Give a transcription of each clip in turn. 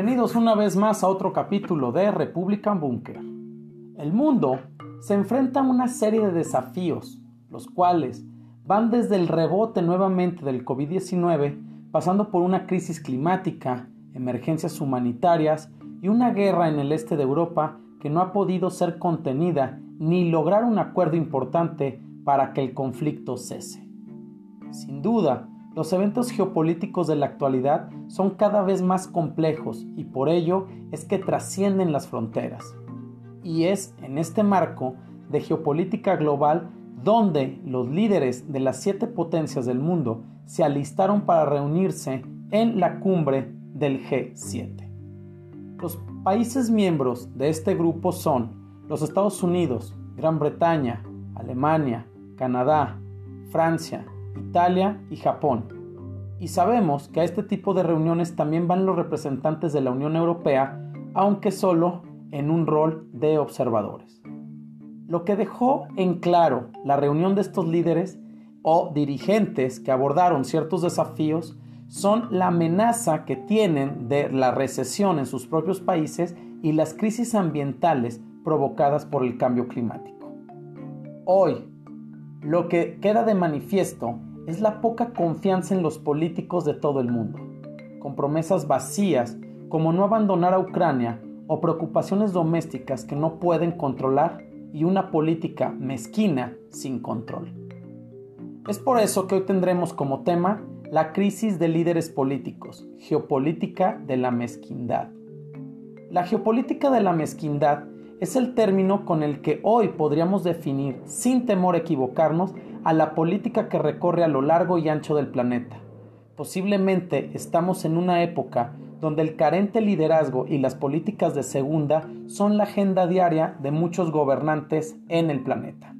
Bienvenidos una vez más a otro capítulo de Republican Bunker. El mundo se enfrenta a una serie de desafíos, los cuales van desde el rebote nuevamente del COVID-19, pasando por una crisis climática, emergencias humanitarias y una guerra en el este de Europa que no ha podido ser contenida ni lograr un acuerdo importante para que el conflicto cese. Sin duda, los eventos geopolíticos de la actualidad son cada vez más complejos y por ello es que trascienden las fronteras. Y es en este marco de geopolítica global donde los líderes de las siete potencias del mundo se alistaron para reunirse en la cumbre del G7. Los países miembros de este grupo son los Estados Unidos, Gran Bretaña, Alemania, Canadá, Francia, Italia y Japón. Y sabemos que a este tipo de reuniones también van los representantes de la Unión Europea, aunque solo en un rol de observadores. Lo que dejó en claro la reunión de estos líderes o dirigentes que abordaron ciertos desafíos son la amenaza que tienen de la recesión en sus propios países y las crisis ambientales provocadas por el cambio climático. Hoy, lo que queda de manifiesto es la poca confianza en los políticos de todo el mundo, con promesas vacías como no abandonar a Ucrania o preocupaciones domésticas que no pueden controlar y una política mezquina sin control. Es por eso que hoy tendremos como tema la crisis de líderes políticos, geopolítica de la mezquindad. La geopolítica de la mezquindad es el término con el que hoy podríamos definir, sin temor a equivocarnos, a la política que recorre a lo largo y ancho del planeta. Posiblemente estamos en una época donde el carente liderazgo y las políticas de segunda son la agenda diaria de muchos gobernantes en el planeta.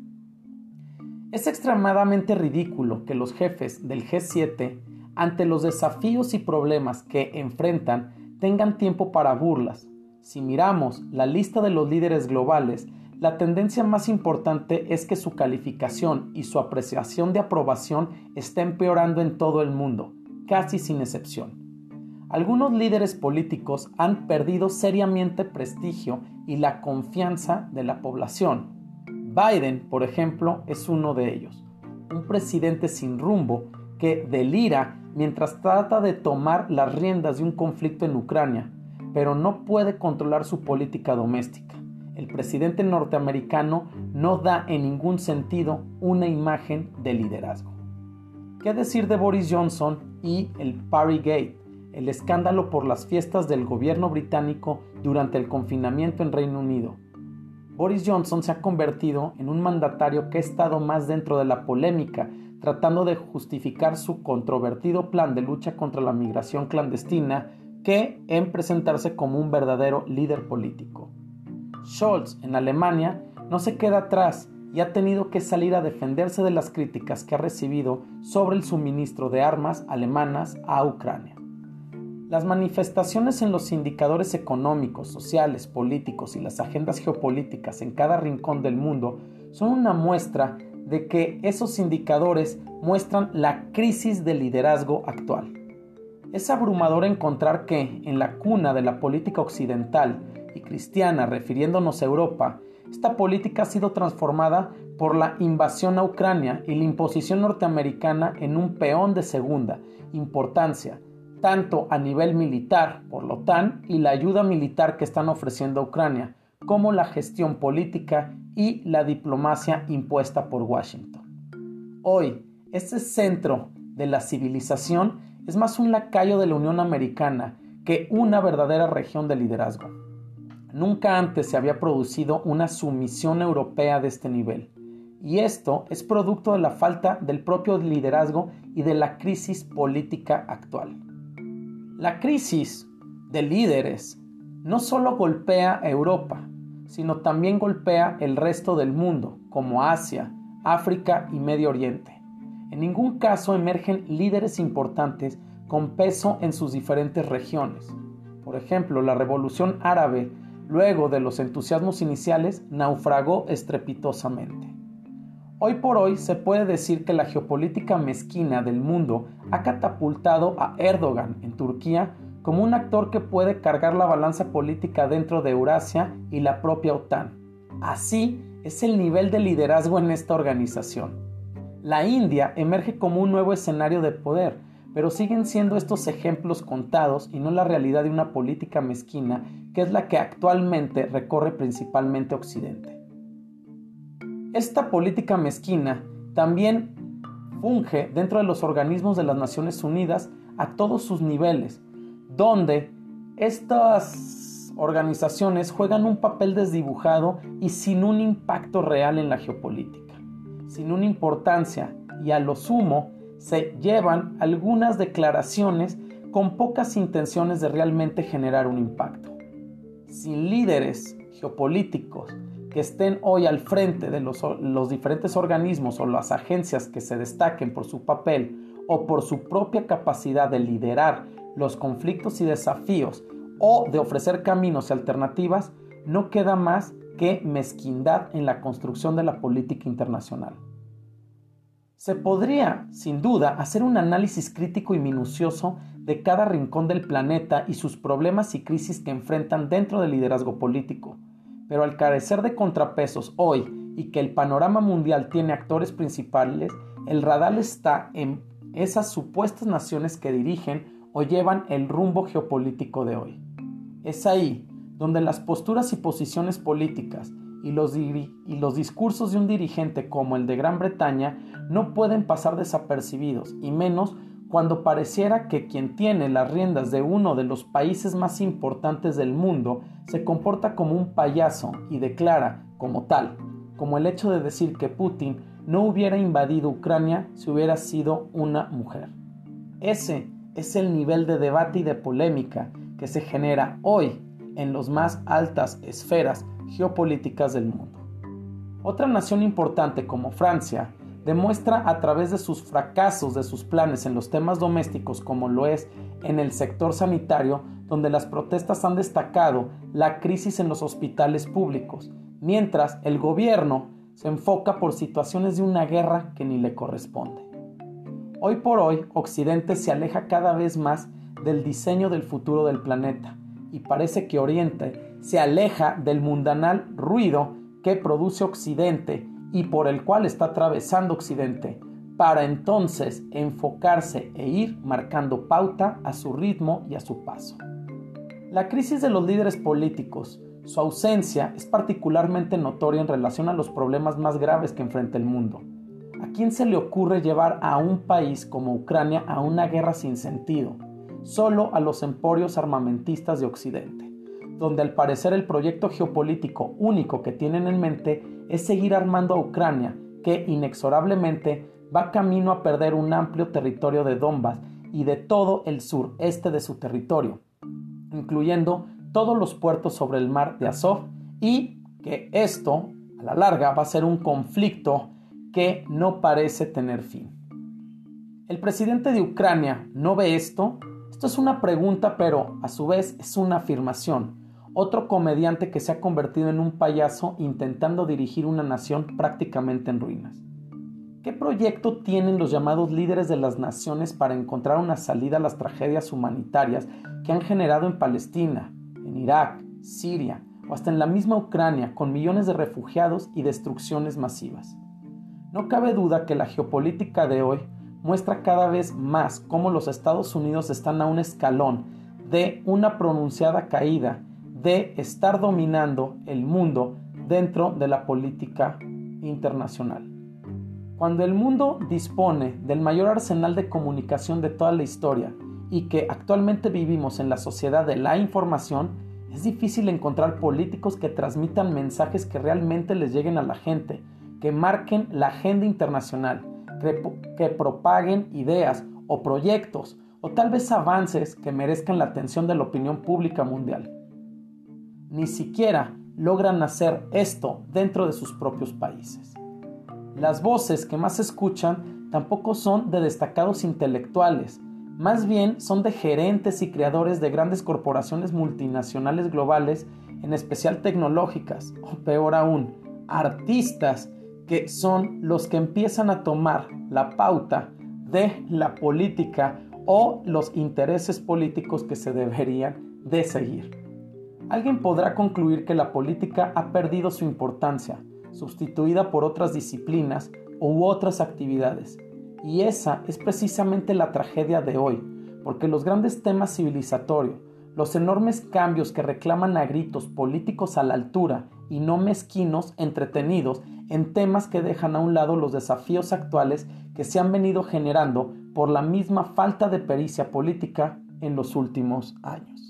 Es extremadamente ridículo que los jefes del G7, ante los desafíos y problemas que enfrentan, tengan tiempo para burlas, si miramos la lista de los líderes globales, la tendencia más importante es que su calificación y su apreciación de aprobación está empeorando en todo el mundo, casi sin excepción. Algunos líderes políticos han perdido seriamente prestigio y la confianza de la población. Biden, por ejemplo, es uno de ellos, un presidente sin rumbo que delira mientras trata de tomar las riendas de un conflicto en Ucrania pero no puede controlar su política doméstica. El presidente norteamericano no da en ningún sentido una imagen de liderazgo. ¿Qué decir de Boris Johnson y el Partygate, el escándalo por las fiestas del gobierno británico durante el confinamiento en Reino Unido? Boris Johnson se ha convertido en un mandatario que ha estado más dentro de la polémica, tratando de justificar su controvertido plan de lucha contra la migración clandestina que en presentarse como un verdadero líder político. Scholz en Alemania no se queda atrás y ha tenido que salir a defenderse de las críticas que ha recibido sobre el suministro de armas alemanas a Ucrania. Las manifestaciones en los indicadores económicos, sociales, políticos y las agendas geopolíticas en cada rincón del mundo son una muestra de que esos indicadores muestran la crisis de liderazgo actual. Es abrumador encontrar que, en la cuna de la política occidental y cristiana, refiriéndonos a Europa, esta política ha sido transformada por la invasión a Ucrania y la imposición norteamericana en un peón de segunda importancia, tanto a nivel militar por la OTAN y la ayuda militar que están ofreciendo a Ucrania, como la gestión política y la diplomacia impuesta por Washington. Hoy, este centro de la civilización es más un lacayo de la Unión Americana que una verdadera región de liderazgo. Nunca antes se había producido una sumisión europea de este nivel, y esto es producto de la falta del propio liderazgo y de la crisis política actual. La crisis de líderes no solo golpea a Europa, sino también golpea el resto del mundo, como Asia, África y Medio Oriente. En ningún caso emergen líderes importantes con peso en sus diferentes regiones. Por ejemplo, la revolución árabe, luego de los entusiasmos iniciales, naufragó estrepitosamente. Hoy por hoy se puede decir que la geopolítica mezquina del mundo ha catapultado a Erdogan en Turquía como un actor que puede cargar la balanza política dentro de Eurasia y la propia OTAN. Así es el nivel de liderazgo en esta organización. La India emerge como un nuevo escenario de poder, pero siguen siendo estos ejemplos contados y no la realidad de una política mezquina que es la que actualmente recorre principalmente Occidente. Esta política mezquina también funge dentro de los organismos de las Naciones Unidas a todos sus niveles, donde estas organizaciones juegan un papel desdibujado y sin un impacto real en la geopolítica, sin una importancia y a lo sumo se llevan algunas declaraciones con pocas intenciones de realmente generar un impacto. Sin líderes geopolíticos que estén hoy al frente de los, diferentes organismos o las agencias que se destaquen por su papel o por su propia capacidad de liderar los conflictos y desafíos o de ofrecer caminos y alternativas, no queda más que mezquindad en la construcción de la política internacional. Se podría, sin duda, hacer un análisis crítico y minucioso de cada rincón del planeta y sus problemas y crisis que enfrentan dentro del liderazgo político, pero al carecer de contrapesos hoy y que el panorama mundial tiene actores principales, el radar está en esas supuestas naciones que dirigen o llevan el rumbo geopolítico de hoy. Es ahí donde las posturas y posiciones políticas y los, y los, discursos de un dirigente como el de Gran Bretaña no pueden pasar desapercibidos, y menos cuando pareciera que quien tiene las riendas de uno de los países más importantes del mundo se comporta como un payaso y declara como tal, como el hecho de decir que Putin no hubiera invadido Ucrania si hubiera sido una mujer. Ese es el nivel de debate y de polémica que se genera hoy en las más altas esferas geopolíticas del mundo. Otra nación importante como Francia demuestra a través de sus fracasos de sus planes en los temas domésticos como lo es en el sector sanitario, donde las protestas han destacado la crisis en los hospitales públicos, mientras el gobierno se enfoca por situaciones de una guerra que ni le corresponde. Hoy por hoy, Occidente se aleja cada vez más del diseño del futuro del planeta y parece que Oriente se aleja del mundanal ruido que produce Occidente y por el cual está atravesando Occidente, para entonces enfocarse e ir marcando pauta a su ritmo y a su paso. La crisis de los líderes políticos, su ausencia es particularmente notoria en relación a los problemas más graves que enfrenta el mundo. ¿A quién se le ocurre llevar a un país como Ucrania a una guerra sin sentido? Solo a los emporios armamentistas de Occidente, donde al parecer el proyecto geopolítico único que tienen en mente es seguir armando a Ucrania, que inexorablemente va camino a perder un amplio territorio de Donbass y de todo el sureste de su territorio, incluyendo todos los puertos sobre el mar de Azov y que esto, a la larga, va a ser un conflicto que no parece tener fin. ¿El presidente de Ucrania no ve esto? Esto es una pregunta, pero a su vez es una afirmación otro comediante que se ha convertido en un payaso intentando dirigir una nación prácticamente en ruinas. ¿Qué proyecto tienen los llamados líderes de las naciones para encontrar una salida a las tragedias humanitarias que han generado en Palestina, en Irak, Siria o hasta en la misma Ucrania con millones de refugiados y destrucciones masivas? No cabe duda que la geopolítica de hoy muestra cada vez más cómo los Estados Unidos están a un escalón de una pronunciada caída de estar dominando el mundo dentro de la política internacional. Cuando el mundo dispone del mayor arsenal de comunicación de toda la historia y que actualmente vivimos en la sociedad de la información, es difícil encontrar políticos que transmitan mensajes que realmente les lleguen a la gente, que marquen la agenda internacional, que, propaguen ideas o proyectos o tal vez avances que merezcan la atención de la opinión pública mundial ni siquiera logran hacer esto dentro de sus propios países. Las voces que más escuchan tampoco son de destacados intelectuales, más bien son de gerentes y creadores de grandes corporaciones multinacionales globales, en especial tecnológicas, o peor aún, artistas que son los que empiezan a tomar la pauta de la política o los intereses políticos que se deberían de seguir. Alguien podrá concluir que la política ha perdido su importancia, sustituida por otras disciplinas u otras actividades. Y esa es precisamente la tragedia de hoy, porque los grandes temas civilizatorios, los enormes cambios que reclaman a gritos políticos a la altura y no mezquinos entretenidos en temas que dejan a un lado los desafíos actuales que se han venido generando por la misma falta de pericia política en los últimos años.